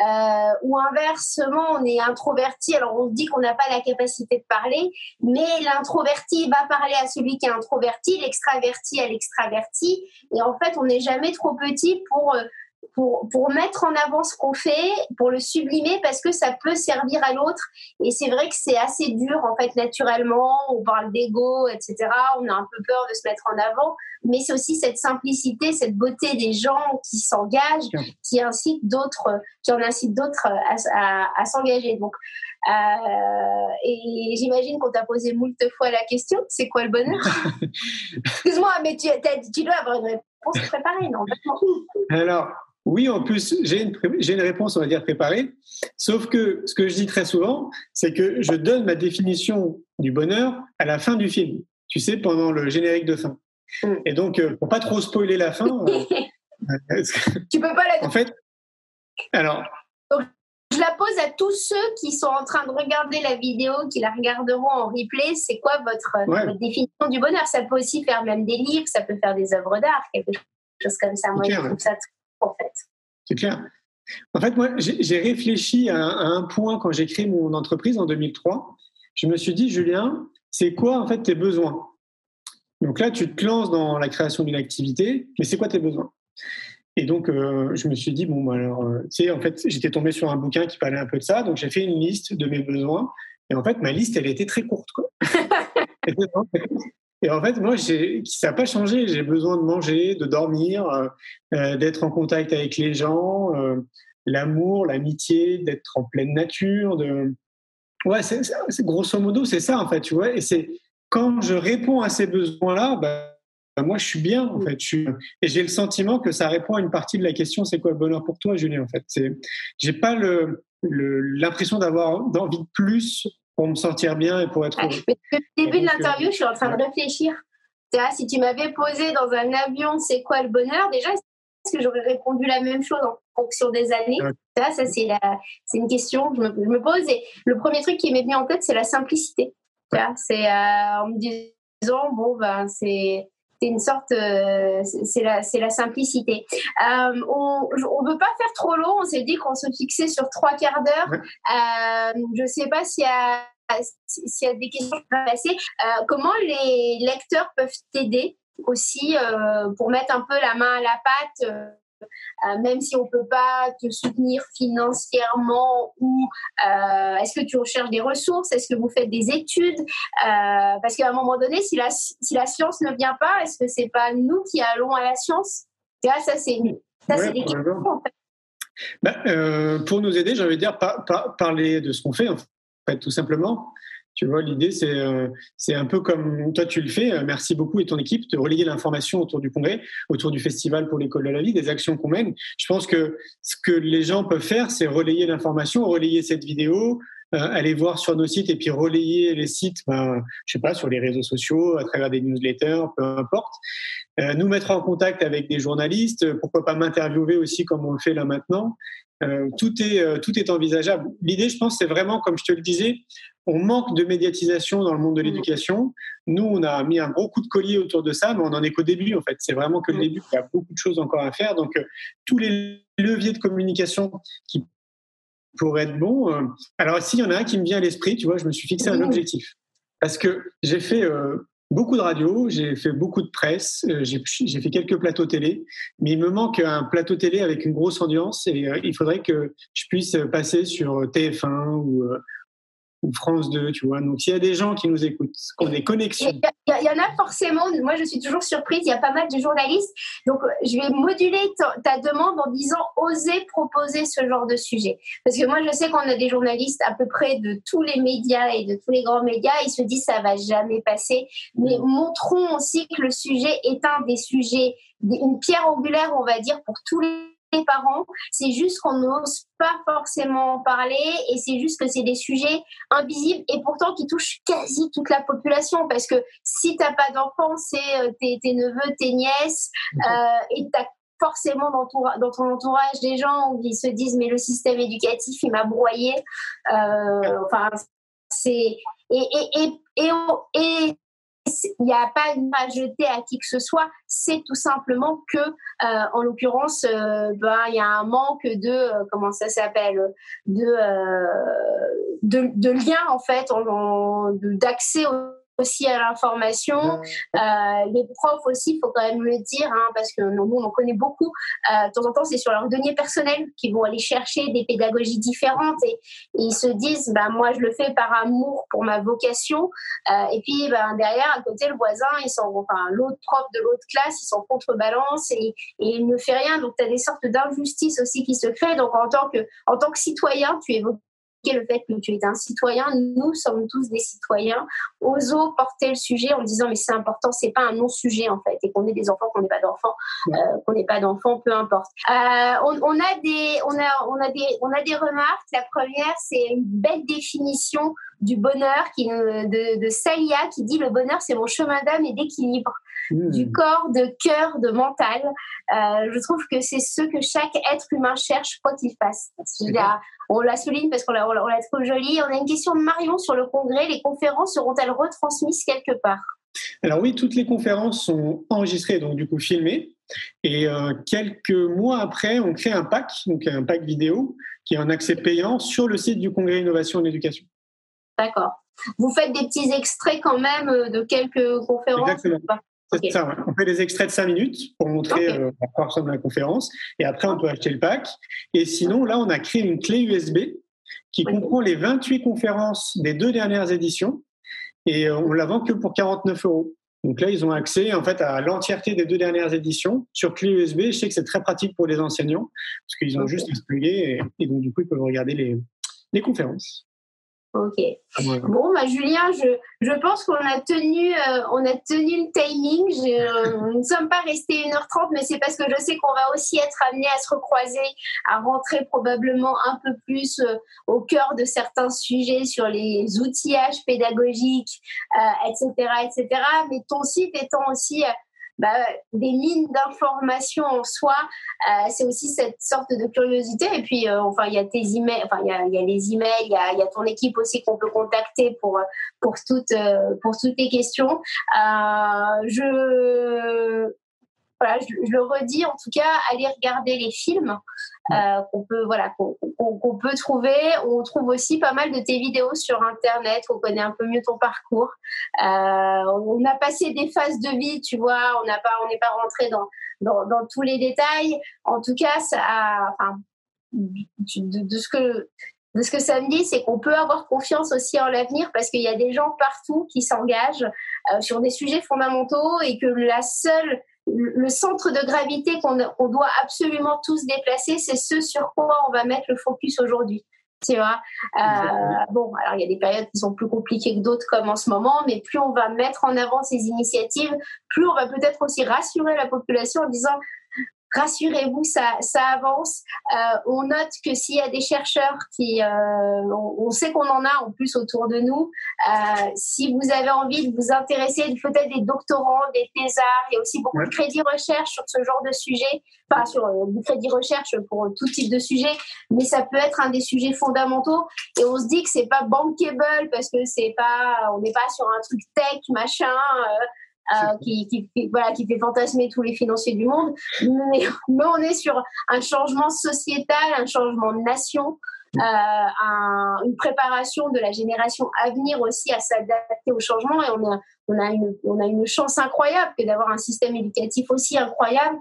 Euh, ou inversement, on est introverti, alors on se dit qu'on n'a pas la capacité de parler, mais l'introverti va parler à celui qui est introverti, l'extraverti à l'extraverti, et en fait, on n'est jamais trop petit pour euh, pour, pour mettre en avant ce qu'on fait, pour le sublimer, parce que ça peut servir à l'autre. Et c'est vrai que c'est assez dur, en fait, naturellement. On parle d'ego, etc. On a un peu peur de se mettre en avant. Mais c'est aussi cette simplicité, cette beauté des gens qui s'engagent, qui incitent d'autres, qui en incitent d'autres à, à, s'engager. Donc, euh, et j'imagine qu'on t'a posé moult fois la question, c'est quoi le bonheur? Excuse-moi, mais tu, tu dois avoir une réponse préparée, non Alors, oui, en plus, j'ai une, une, réponse, on va dire, préparée. Sauf que ce que je dis très souvent, c'est que je donne ma définition du bonheur à la fin du film. Tu sais, pendant le générique de fin. Mm. Et donc, euh, pour pas trop spoiler la fin. Euh, tu peux pas la. En fait, alors. je la pose à tous ceux qui sont en train de regarder la vidéo, qui la regarderont en replay. C'est quoi votre, votre, définition du bonheur? Ça peut aussi faire même des livres, ça peut faire des œuvres d'art, quelque chose comme ça. Moi, je trouve ça très en fait. C'est clair. En fait, moi, j'ai réfléchi à, un point quand j'ai créé mon entreprise en 2003. Je me suis dit, Julien, c'est quoi en fait tes besoins? Donc là, tu te lances dans la création d'une activité, mais c'est quoi tes besoins? Et donc, euh, je me suis dit, bon, bah, alors, euh, tu sais, en fait, j'étais tombé sur un bouquin qui parlait un peu de ça, donc j'ai fait une liste de mes besoins. Et en fait, ma liste, elle était très courte. Quoi. Et en fait, moi, ça n'a pas changé. J'ai besoin de manger, de dormir, euh, euh, d'être en contact avec les gens, euh, l'amour, l'amitié, d'être en pleine nature. De... Ouais, grosso modo, c'est ça, en fait, tu vois. Et c'est quand je réponds à ces besoins-là, bah, bah moi, je suis bien, en fait. Je Et j'ai le sentiment que ça répond à une partie de la question c'est quoi le bonheur pour toi, Julien, en fait? J'ai pas le, l'impression d'avoir envie de plus pour me sentir bien et pour être depuis le début de l'interview, je suis en train de réfléchir. Si tu m'avais posé dans un avion, c'est quoi le bonheur? Déjà, est-ce que j'aurais répondu la même chose en fonction des années? Ça, ça c'est, une question que je me, pose. Et le premier truc qui m'est venu en tête, c'est la simplicité. C'est euh, en me disant, bon, ben, c'est c'est une sorte, euh, c'est la, c'est la simplicité. Euh, on ne veut pas faire trop long. On s'est dit qu'on se fixait sur trois quarts d'heure. Euh, je ne sais pas s'il y a s'il y a des questions qui vont passer. comment les lecteurs peuvent t'aider aussi pour mettre un peu la main à la pâte euh, même si on ne peut pas te soutenir financièrement ou euh, est-ce que tu recherches des ressources? Est-ce que vous faites des études? Euh, Parce qu'à un moment donné, si la, si la science ne vient pas, est-ce que c'est pas nous qui allons à la science? Ça, c'est ça, c'est des questions. En fait. Ben, pour nous aider, j'ai envie de dire, parler de ce qu'on fait, en fait, tout simplement. Tu vois, l'idée, c'est euh, un peu comme toi, tu le fais. Euh, merci beaucoup et ton équipe de relayer l'information autour du congrès, autour du festival pour l'école de la vie, des actions qu'on mène. Je pense que ce que les gens peuvent faire, c'est relayer l'information, relayer cette vidéo, euh, aller voir sur nos sites et puis relayer les sites, ben, je sais pas, sur les réseaux sociaux, à travers des newsletters, peu importe. nous mettre en contact avec des journalistes, pourquoi pas m'interviewer aussi comme on le fait là maintenant. Euh, tout, est, euh, tout est envisageable. L'idée, je pense, c'est vraiment, comme je te le disais, on manque de médiatisation dans le monde de l'éducation. Nous, on a mis un gros coup de collier autour de ça, mais on n'en est qu'au début, en fait. C'est vraiment que le début. Il y a beaucoup de choses encore à faire. Donc, euh, tous les leviers de communication qui pourraient être bons. alors, s'il y en a un qui me vient à l'esprit, tu vois, je me suis fixé un objectif. Parce que j'ai fait beaucoup de radio, j'ai fait beaucoup de presse, euh, j'ai fait quelques plateaux télé, mais il me manque un plateau télé avec une grosse audience et euh, il faudrait que je puisse passer sur TF1 ou, euh, ou France 2, tu vois. Donc, s'il y a des gens qui nous écoutent, qu'on ait connexion. Il y, en a forcément, moi je suis toujours surprise, il y a pas mal de journalistes. Donc, je vais moduler ta, demande en disant oser proposer ce genre de sujet. Parce que moi, je sais qu'on a des journalistes à peu près de tous les médias et de tous les grands médias, ils se disent ça va jamais passer. Mais montrons aussi que le sujet est un des sujets, une pierre angulaire, on va dire, pour tous les parents. C'est juste qu'on n'ose pas forcément en parler et c'est juste que c'est des sujets invisibles et pourtant qui touchent quasi toute la population parce que si tu n'as pas d'enfants, c'est euh, tes, neveux, tes nièces euh, et tu as forcément dans ton, dans ton entourage des gens qui se disent mais le système éducatif il m'a broyé. Euh, enfin, c'est et, et, et, et, il n'y a pas une à à qui que ce soit, c'est tout simplement que, euh, en l'occurrence, euh, ben, il y a un manque de, euh, comment ça s'appelle, de, de, de, lien en fait, d'accès au aussi à l'information. Euh, les profs aussi, il faut quand même le dire, hein, parce que nous, on connaît beaucoup. Euh, de temps en temps, c'est sur leur denier personnel qu'ils vont aller chercher des pédagogies différentes et, ils se disent, ben, moi, je le fais par amour pour ma vocation. Euh, et puis, ben, derrière, à côté, le voisin, ils sont, enfin, l'autre prof de l'autre classe, ils sont contrebalance et, et il ne fait rien. Donc, tu as des sortes d'injustices aussi qui se créent. Donc, en tant que, en tant que citoyen, tu évoques le fait que tu es un citoyen. Nous sommes tous des citoyens. Osons porter le sujet en disant mais c'est important, c'est pas un non-sujet en fait, et qu'on ait des enfants, qu'on n'ait pas d'enfants, euh, qu'on n'ait pas d'enfants, peu importe. Euh, on, a des, on a, on a des, on a des remarques. La première, c'est une belle définition du bonheur qui, de, de Salia qui dit le bonheur c'est mon chemin d'âme et d'équilibre mmh. du corps, de cœur, de mental. Euh, je trouve que c'est ce que chaque être humain cherche quoi qu'il fasse. On la souligne parce qu'on la, on la trouve jolie. On a une question de Marion sur le congrès. Les conférences seront-elles retransmises quelque part? Alors oui, toutes les conférences sont enregistrées, donc du coup filmées. Et euh, quelques mois après, on crée un pack, donc un pack vidéo, qui est en accès payant sur le site du Congrès Innovation et Éducation. D'accord. Vous faites des petits extraits quand même euh, de quelques conférences Exactement. Ça, On fait des extraits de 5 minutes pour montrer euh, à quoi ressemble la conférence. Et après, on peut acheter le pack. Et sinon, là, on a créé une clé USB qui comprend les 28 conférences des deux dernières éditions. Et euh, on la vend que pour 49 euros. Donc là, ils ont accès en fait à l'entièreté des deux dernières éditions sur clé USB. Je sais que c'est très pratique pour les enseignants parce qu'ils ont juste à et, et, donc du coup, ils peuvent regarder les, les conférences. Ok. Bon, bah, Julien, je, je pense qu'on a tenu, euh, on a tenu le timing. Je, nous ne sommes pas restés 1h30, mais c'est parce que je sais qu'on va aussi être amené à se recroiser, à rentrer probablement un peu plus euh, au cœur de certains sujets sur les outillages pédagogiques, etc., euh, etc. Mais ton site étant aussi bah, des mines d'informations en soi. Euh, c'est aussi cette sorte de curiosité. Et puis, euh, enfin, il y a tes emails, enfin, il y a, y a, les emails, il y a, y a, ton équipe aussi qu'on peut contacter pour pour toutes pour toutes tes questions. Euh, je voilà, je, le redis, en tout cas, allez regarder les films euh, qu'on peut, voilà, qu'on peut trouver. On trouve aussi pas mal de tes vidéos sur Internet. On connaît un peu mieux ton parcours. Euh, on a passé des phases de vie, tu vois. On n'a pas, on n'est pas rentré dans, dans, dans, tous les détails. En tout cas, ça, enfin, de, de, ce que de ce que ça me dit, c'est qu'on peut avoir confiance aussi en l'avenir parce qu'il y a des gens partout qui s'engagent euh, sur des sujets fondamentaux et que la seule le centre de gravité qu'on doit absolument tous déplacer, c'est ce sur quoi on va mettre le focus aujourd'hui. Tu vois euh, Bon, alors il y a des périodes qui sont plus compliquées que d'autres comme en ce moment, mais plus on va mettre en avant ces initiatives, plus on va peut-être aussi rassurer la population en disant rassurez-vous, ça, ça avance. Euh, on note que s'il y a des chercheurs qui, euh, on, sait qu'on en a en plus autour de nous. Euh, si vous avez envie de vous intéresser, peut-être des doctorants, des thésards, il y a aussi beaucoup de crédits recherche sur ce genre de sujet, enfin sur euh, du crédit recherche pour tout type de sujet, mais ça peut être un des sujets fondamentaux. Et on se dit que c'est pas bankable parce que c'est pas, on n'est pas sur un truc tech machin. Euh, qui, qui, voilà, qui fait fantasmer tous les financiers du monde. Mais, mais, on est sur un changement sociétal, un changement de nation. Une préparation de la génération à venir aussi à s'adapter au changement. Et on a, on a, une, on a une chance incroyable que d'avoir un système éducatif aussi incroyable.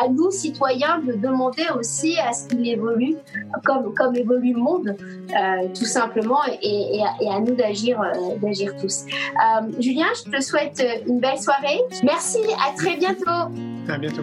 à nous, citoyens, de demander aussi à ce qu'il évolue comme, comme évolue le monde, tout simplement, et, et, à, nous d'agir d'agir tous. Julien, je te souhaite une belle soirée. Merci, à très bientôt. À bientôt.